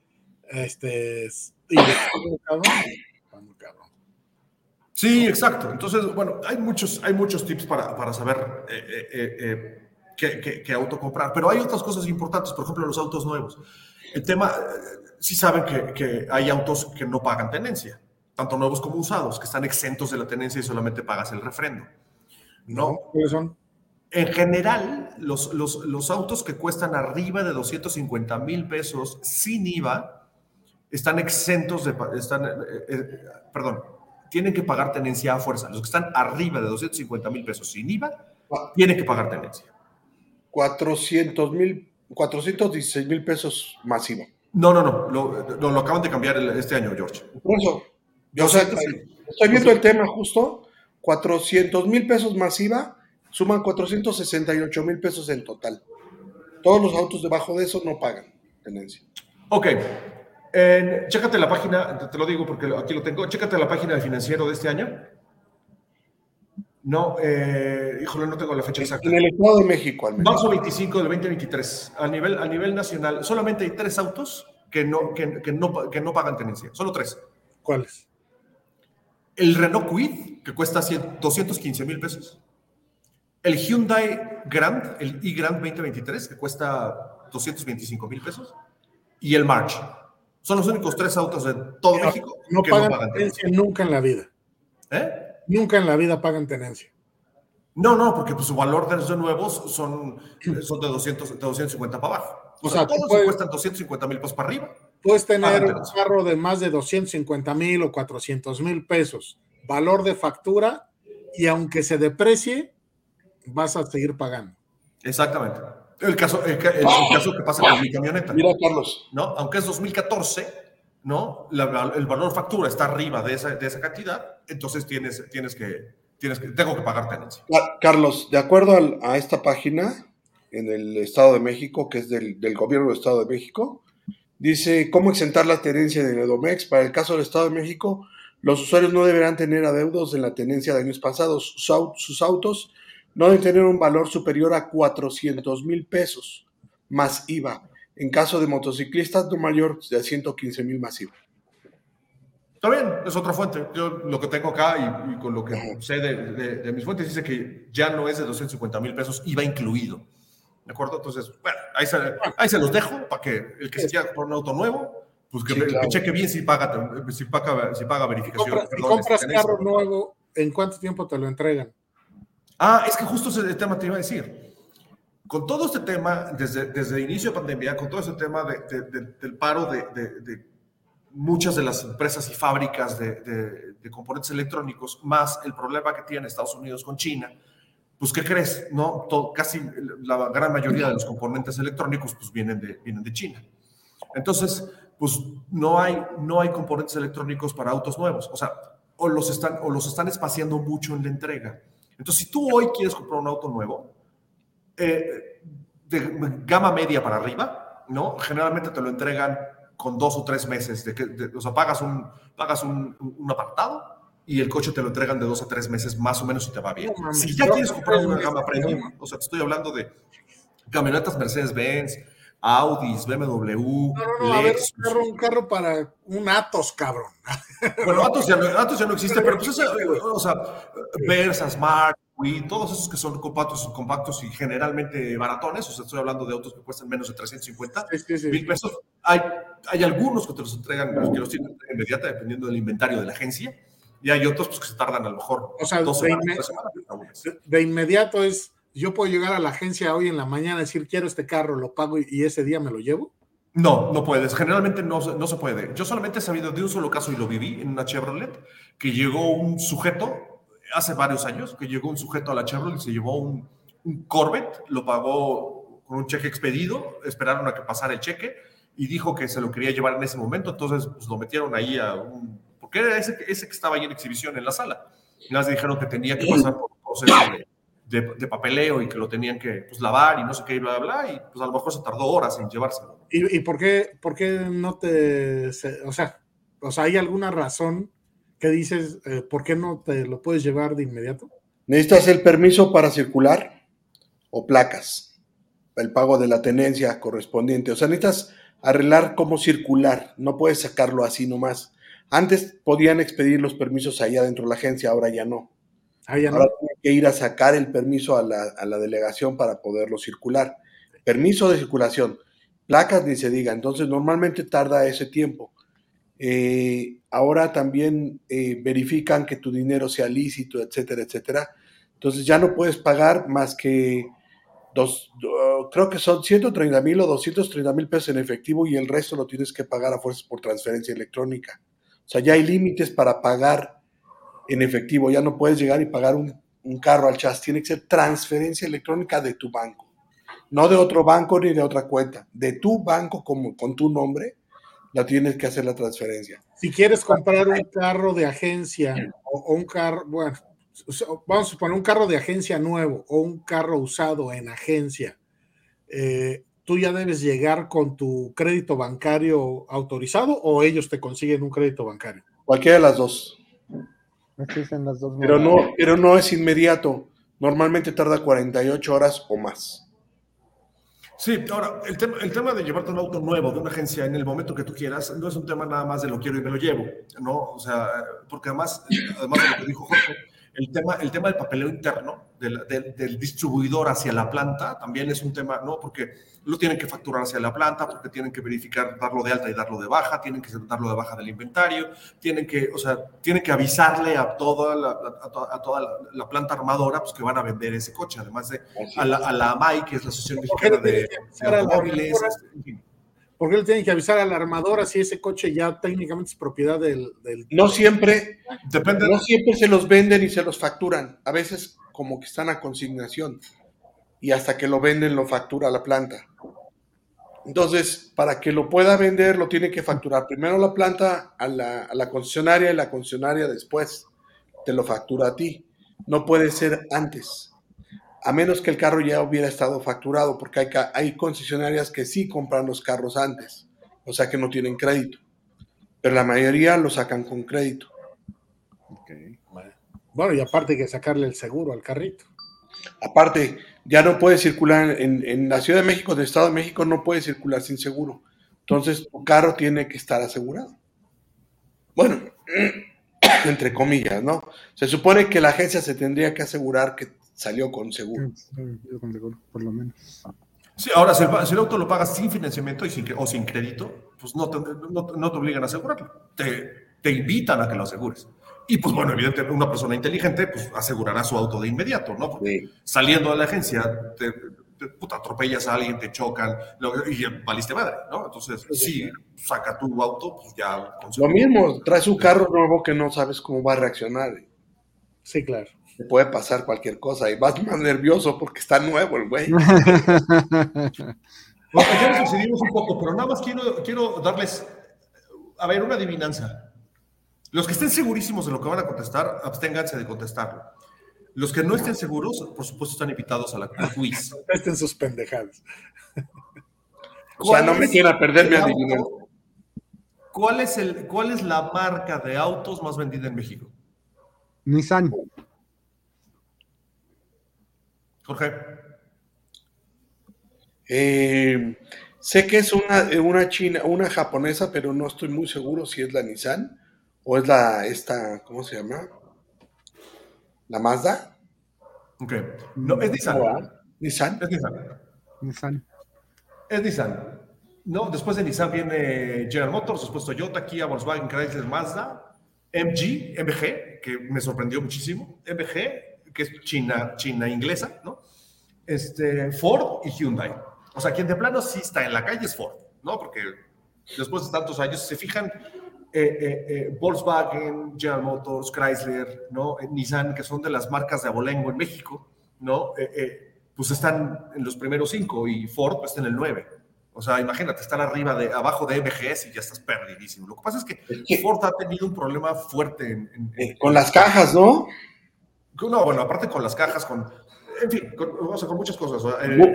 este, y cabrón, cabrón, cabrón. Sí, exacto. Entonces, bueno, hay muchos, hay muchos tips para, para saber eh, eh, eh, eh, qué, qué- qué auto comprar, pero hay otras cosas importantes, por ejemplo, los autos nuevos. El tema, eh, sí saben que, que hay autos que no pagan tenencia, tanto nuevos como usados, que están exentos de la tenencia y solamente pagas el refrendo. No, ¿Cuáles son? en general, los, los, los autos que cuestan arriba de 250 mil pesos sin IVA están exentos de, están, eh, eh, perdón, tienen que pagar tenencia a fuerza. Los que están arriba de 250 mil pesos sin IVA tienen que pagar tenencia. 400 mil, 416 mil pesos masivo. No, no, no, lo, lo, lo acaban de cambiar este año, George. Por eso, yo sé, estoy viendo el tema justo, 400 mil pesos masiva, suman 468 mil pesos en total. Todos los autos debajo de eso no pagan tenencia. Ok, En, chécate la página, te lo digo porque aquí lo tengo, chécate la página del financiero de este año. No, eh, híjole, no tengo la fecha exacta. En el Estado de México, al menos. Marzo 25 del 2023. A nivel, a nivel nacional, solamente hay tres autos que no, que, que no, que no pagan tenencia. Solo tres. ¿Cuáles? El Renault Kwid, que cuesta 100 215 mil pesos. El Hyundai Grand, el i-Grand 2023, que cuesta 225 mil pesos. Y el March. Son los únicos tres autos de todo No, México No que pagan no pagan tenencia. tenencia nunca en la vida. ¿Eh? Nunca en la vida pagan tenencia. No, no, porque pues, su valor de los nuevos son, son de, 200, de 250 para abajo. O, O sea, sea, todos puedes- cuestan 250 mil pesos para arriba. Puedes tener un tenencia. carro de más de 250 mil o 400 mil pesos, valor de factura, y aunque se deprecie, vas a seguir pagando. Exactamente. El caso, el, el- el caso que pasa con mi camioneta. Mira, Carlos, ¿no? Aunque es 2014, ¿no? La- el valor factura está arriba de esa, de esa cantidad, entonces tienes, tienes que, tienes que, tengo que pagar tenencia. Ca- Carlos, de acuerdo a esta página en el Estado de México, que es del, gobierno del Estado de México, dice cómo exentar la tenencia de Edomex. Para el caso del Estado de México, los usuarios no deberán tener adeudos en la tenencia de años pasados. Sus autos no deben tener un valor superior a 400 mil pesos más IVA. En caso de motociclistas, no mayor de 115 mil más IVA. Está bien, es otra fuente. Yo lo que tengo acá y, y con lo que sé de, de- de mis fuentes dice que ya no es de 250 mil pesos, IVA incluido. ¿De acuerdo? Entonces, bueno, ahí se, ahí se los dejo para que el que se quiera comprar un auto nuevo, pues que, Sí, que claro. cheque bien si paga, si paga, si paga Si verificación. compras, si compras tenencia. carro nuevo, ¿en cuánto tiempo te lo entregan? Ah, es que justo ese tema te iba a decir. Con todo este tema, desde, desde el inicio de pandemia, con todo este tema de- de- de- del paro de, muchas de las empresas y fábricas de, componentes electrónicos, más el problema que tiene Estados Unidos con China, pues ¿qué crees? No, casi la gran mayoría de los componentes electrónicos pues vienen de, vienen de China. Entonces, pues no hay, no hay componentes electrónicos para autos nuevos. O sea, o los están, o los están espaciando mucho en la entrega. Entonces, si tú hoy quieres comprar un auto nuevo, eh, de gama media para arriba, ¿no? Generalmente te lo entregan con dos o tres meses. De que, de- o sea, pagas, un, pagas un, un apartado y el coche te lo entregan de dos a tres meses más o menos si te va bien. No si ya quieres comprar una gama premium, o sea, te estoy hablando de camionetas Mercedes-Benz, Audis, BMW, No, no, no, a ver, Lexus. un carro, un carro para un Atos, cabrón. Bueno, Atos ya, no, Atos ya no existe, pero pues ese, o sea, Versa, Smart, Wii, todos esos que son compactos, compactos y generalmente baratones, o sea, estoy hablando de autos que cuestan menos de 350 Sí, sí, sí. mil pesos. Hay, hay algunos que te los entregan, que los tienen de inmediata, dependiendo del inventario de la agencia, y hay otros pues, que se tardan a lo mejor O sea, dos de semanas, tres semanas. De- De inmediato es, yo puedo llegar a la agencia hoy en la mañana y decir, quiero este carro, lo pago y, y ese día me lo llevo. No, no puedes. Generalmente no, no se puede. Yo solamente he sabido de un solo caso y lo viví en una Chevrolet, que llegó un sujeto, hace varios años, que llegó un sujeto a la Chevrolet y se llevó un, un Corvette, lo pagó con un cheque expedido, esperaron a que pasara el cheque y dijo que se lo quería llevar en ese momento, entonces pues, lo metieron ahí a un... Porque era ese, que- estaba ahí en exhibición en la sala. Y más dijeron que tenía que pasar por un proceso de, papeleo y que lo tenían que pues, lavar y no sé qué, y bla, bla, bla, y pues a lo mejor se tardó horas en llevárselo. ¿Y, y por, qué, por qué no te... se- o, sea, o sea, ¿hay alguna razón que dices, eh, por qué no te lo puedes llevar de inmediato? ¿Necesitas el permiso para circular o placas? El pago de la tenencia correspondiente. O sea, necesitas arreglar cómo circular. No puedes sacarlo así nomás. Antes podían expedir los permisos allá dentro de la agencia, ahora ya no. Ah, ya no. Ahora tienen que ir a sacar el permiso a la, a la delegación para poderlo circular. Permiso de circulación. Placas ni se diga. Entonces, normalmente tarda ese tiempo. Eh, ahora también eh, verifican que tu dinero sea lícito, etcétera, etcétera. Entonces, ya no puedes pagar más que dos, do- creo que son 130 mil o 230 mil pesos en efectivo y el resto lo tienes que pagar a fuerzas por transferencia electrónica. O sea, ya hay límites para pagar en efectivo. Ya no puedes llegar y pagar un, carro al chas. Tiene que ser transferencia electrónica de tu banco. No de otro banco ni de otra cuenta. De tu banco con tu nombre, la tienes que hacer la transferencia. Si quieres comprar un carro de agencia o, o un carro, bueno, vamos a suponer un carro de agencia nuevo o un carro usado en agencia, eh, tú ya debes llegar con tu crédito bancario autorizado o ellos te consiguen un crédito bancario. Cualquiera de las dos. Existen las dos Pero no, pero no es inmediato. Normalmente tarda 48 horas o más. Sí, ahora, el tema, el tema de llevarte un auto nuevo de una agencia en el momento que tú quieras no es un tema nada más de lo quiero y me lo llevo, ¿no? O sea, porque además, además de lo que dijo Jorge, el tema, el tema del papeleo interno del, del- del distribuidor hacia la planta también es un tema, ¿no? Porque lo tienen que facturar hacia la planta, porque tienen que verificar, darlo de alta y darlo de baja, tienen que darlo de baja del inventario, tienen que, o sea, tienen que avisarle a toda la, a toda, a toda la, la planta armadora pues, que van a vender ese coche, además de a la, a la AMAI, que es la Asociación Mexicana de, de Automóviles. en fin. ¿Por qué le tienen que avisar a la armadora si ese coche ya técnicamente es propiedad del... del- No siempre, Depende, no siempre se los venden y se los facturan. A veces como que están a consignación. Y hasta que lo venden lo factura la planta. Entonces, para que lo pueda vender, lo tiene que facturar primero la planta a la, a la concesionaria y la concesionaria después te lo factura a ti. No puede ser antes. A menos que el carro ya hubiera estado facturado, porque hay, concesionarias que sí compran los carros antes, o sea que no tienen crédito. Pero la mayoría lo sacan con crédito. Bueno, y aparte hay que sacarle el seguro al carrito. Aparte, ya no puede circular en, en la Ciudad de México, en el Estado de México, no puede circular sin seguro. Entonces, tu carro tiene que estar asegurado. Bueno, entre comillas, ¿no? Se supone que la agencia se tendría que asegurar que salió con seguro. Yo con seguro, por lo menos. Sí, ahora, si el, si el auto lo pagas sin financiamiento y sin, o sin crédito, pues no te, no, no te obligan a asegurarlo. Te, te invitan a que lo asegures. Y pues bueno, evidentemente una persona inteligente pues asegurará su auto de inmediato, ¿no? Porque Sí. saliendo de la agencia, te, te- puta, atropellas a alguien, te chocan lo- y valiste madre, ¿no? Entonces, sí, saca tu auto, pues ya Lo mismo, traes un carro nuevo que no sabes cómo va a reaccionar. Sí, claro. Te puede pasar cualquier cosa y vas más nervioso porque está nuevo el güey. Bueno, ya nos excedimos un poco, pero nada más quiero, quiero darles, a ver, una adivinanza. Los que estén segurísimos de lo que van a contestar, absténganse de contestarlo. Los que no estén seguros, por supuesto, están invitados a la quiz. Estén sus pendejadas. O sea, no ¿Cuál me quiera perder mi adivinanza. ¿Cuál es, el, ¿Cuál es la marca de autos más vendida en México? Nissan. Jorge. Eh, sé que es una, una china, una japonesa, pero no estoy muy seguro si es la Nissan o es la esta, ¿cómo se llama? ¿La Mazda? Ok. No, es Nissan. ¿Nissan? Es Nissan. Nissan. Es Nissan. No, después de Nissan viene General Motors, después Toyota, Kia, Volkswagen, Chrysler, Mazda, MG, MG, que me sorprendió muchísimo, MG, que es China, China inglesa, ¿no? Este, Ford y Hyundai. O sea, quien de plano sí está en la calle es Ford, ¿no? Porque después de tantos años, si se fijan, eh, eh, eh, Volkswagen, General Motors, Chrysler, ¿no? Nissan, que son de las marcas de abolengo en México, ¿no? Pues están en los primeros cinco y Ford pues, está en el nueve. O sea, imagínate estar arriba de, abajo de MGS y ya estás perdidísimo. Lo que pasa es que Ford ha tenido un problema fuerte en, en- en- con las cajas, ¿no? No, bueno, aparte con las cajas, con, en fin, con, o sea, con muchas cosas.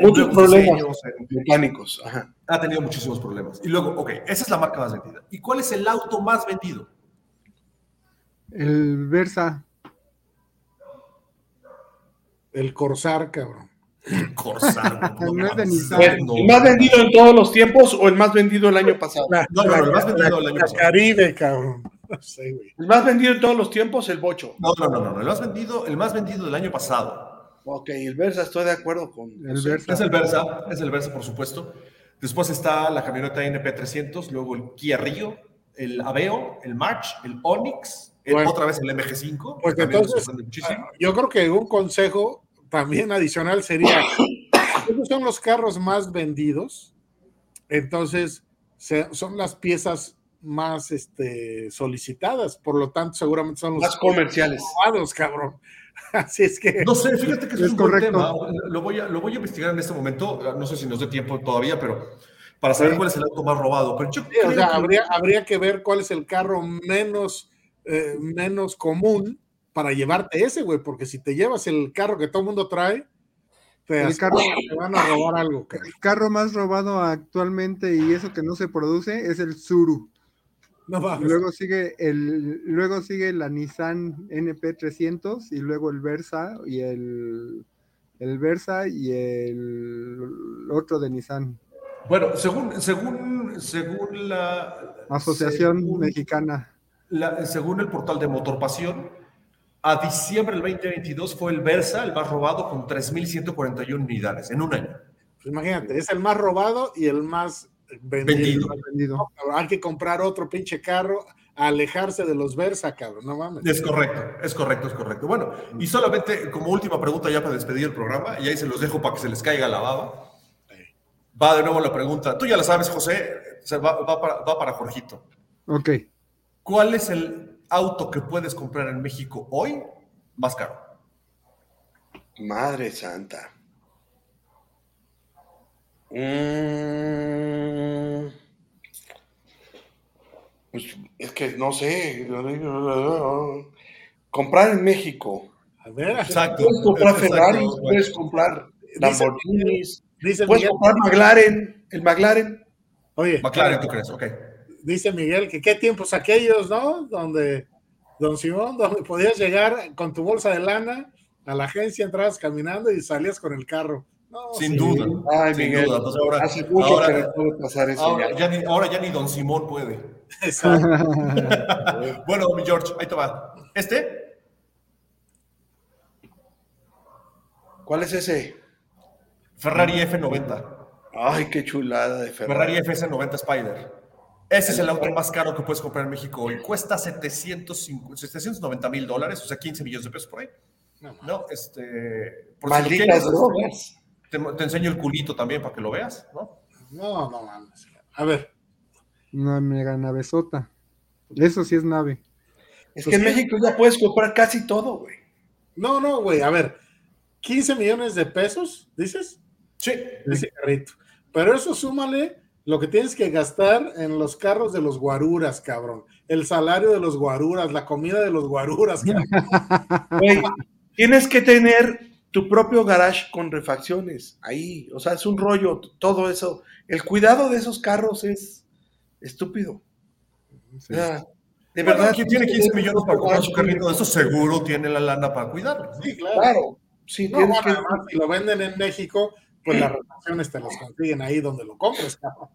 muchos problemas. diseños, Mecánicos. Ajá. ha tenido muchísimos problemas. Y luego, ok, esa es la marca más vendida. ¿Y cuál es el auto más vendido? El Versa. El Corsar, cabrón. Corsair. No es de Nissan. ¿El, No. el más vendido en todos los tiempos o el más vendido el año pasado? La, No, no, el más vendido el año la pasado. Caribe, cabrón. No sé, güey. El más vendido en todos los tiempos, el Bocho. No, no, no, no, no, el más vendido, el más vendido del año pasado. Ok, el Versa, estoy de acuerdo con. El Versa. Es el Versa, es el Versa, por supuesto. Después está la camioneta NP300, luego el Kia Rio, el Aveo, el March, el Onix, el- Bueno. otra vez el MG5. Pues entonces, muchísimo. Yo creo que un consejo también adicional sería, esos son los carros más vendidos, entonces son las piezas más este, solicitadas, por lo tanto seguramente son los Más comerciales. robados, cabrón. Así es que No sé, fíjate que eso es, Es un buen correcto. tema. Lo voy, a, lo voy a investigar en este momento. No sé si nos dé tiempo todavía, pero para saber Sí. cuál es el auto más robado. Pero yo Sí, creo o sea, que- habría, habría que ver cuál es el carro menos, eh, menos común para llevarte ese, güey, porque si te llevas el carro que todo el mundo trae, te, El carro- te van a robar algo. El carro más robado actualmente y eso que no se produce es el Suru. No mames. Luego sigue el luego sigue la Nissan NP300 y luego el Versa y el el Versa y el otro de Nissan, Bueno, según, según, según la Asociación según Mexicana. la- según el portal de Motorpasión, a diciembre del 2022 fue el Versa el más robado con 3.141 unidades en un año. Pues imagínate, es el más robado y el más vendido. No, hay que comprar otro pinche carro, alejarse de los Versa, cabrón, no mames. Es correcto, es correcto, es correcto. Bueno, y solamente como última pregunta ya para despedir el programa, y ahí se los dejo para que se les caiga la baba. Va de nuevo la pregunta. Tú ya la sabes, José, va para, va para Jorgito. Ok. ¿Cuál es el auto que puedes comprar en México hoy más caro? Madre santa. Mm. Pues es que no sé. Comprar en México. A ver, Exacto. Puedes comprar Exacto. Ferrari, puedes comprar Dice- Lamborghinis, dice puedes Miguel, comprar McLaren, el McLaren. oye, McLaren, ¿tú crees? Ok. dice Miguel que qué tiempos aquellos, ¿no? Donde, don Simón, donde podías llegar con tu bolsa de lana a la agencia, entrabas caminando y salías con el carro. No, Sin sí. duda. Ay, sin Miguel, duda. Pues ahora, hace mucho ahora- que no puede pasar eso. ahora ya. ya ni, ahora ya ni Don Simón puede. Bueno, mi George, ahí te va. Este, ¿Cuál es ese? Ferrari F90. Ay, qué chulada de Ferrari. Ferrari FS90 Spider. Ese es el auto más caro que puedes comprar en México hoy. Cuesta 750 790 mil dólares, o sea, 15 millones de pesos por ahí. No. ¿No? Este, por si lo Malditas quieres, drogas. Te, te enseño el culito también para que lo veas, ¿no? No, no mames. A ver, Una mega navezota. Eso sí es nave. Es Pues que en. México ya puedes comprar casi todo, güey. no, no, güey, a ver, 15 millones de pesos, dices, Sí. ese carrito. Pero eso súmale lo que tienes que gastar en los carros de los guaruras, cabrón. El salario de los guaruras, la comida de los guaruras, cabrón. Güey, tienes que tener tu propio garage con refacciones ahí. O sea, es un rollo, todo eso. El cuidado de esos carros es estúpido. O sea, de Bueno, verdad. quien tiene 15 millones para comprar su carrito de eso, seguro tiene la lana para cuidarlo. ¿no? Sí, claro. Claro. Sí, No, tienes bueno, que. además, si lo venden en México, pues las refacciones te las consiguen ahí donde lo compres, cabrón.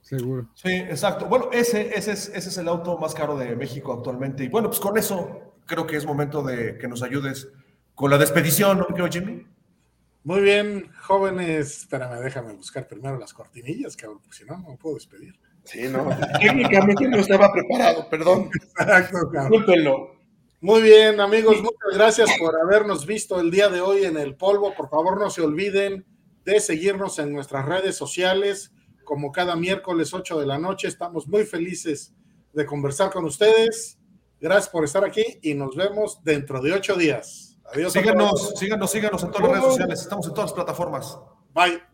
Seguro. Sí, exacto. Bueno, ese, ese, es, ese es el auto más caro de México actualmente. Y bueno, pues con eso creo que es momento de que nos ayudes con la despedición, ¿no, querido Jimmy? Muy bien, jóvenes. Espérame, déjame buscar primero las cortinillas, cabrón, porque si no, no me puedo despedir. Sí, no. Técnicamente no estaba preparado, perdón. Exacto. Discúlpenlo. Muy bien, amigos, muchas gracias por habernos visto el día de hoy en el polvo. Por favor, no se olviden de seguirnos en nuestras redes sociales. Como cada miércoles 8 de la noche, estamos muy felices de conversar con ustedes. Gracias por estar aquí y nos vemos dentro de ocho días. Adiós. Síganos, síganos, síganos en todas las redes sociales. Estamos en todas las plataformas. Bye.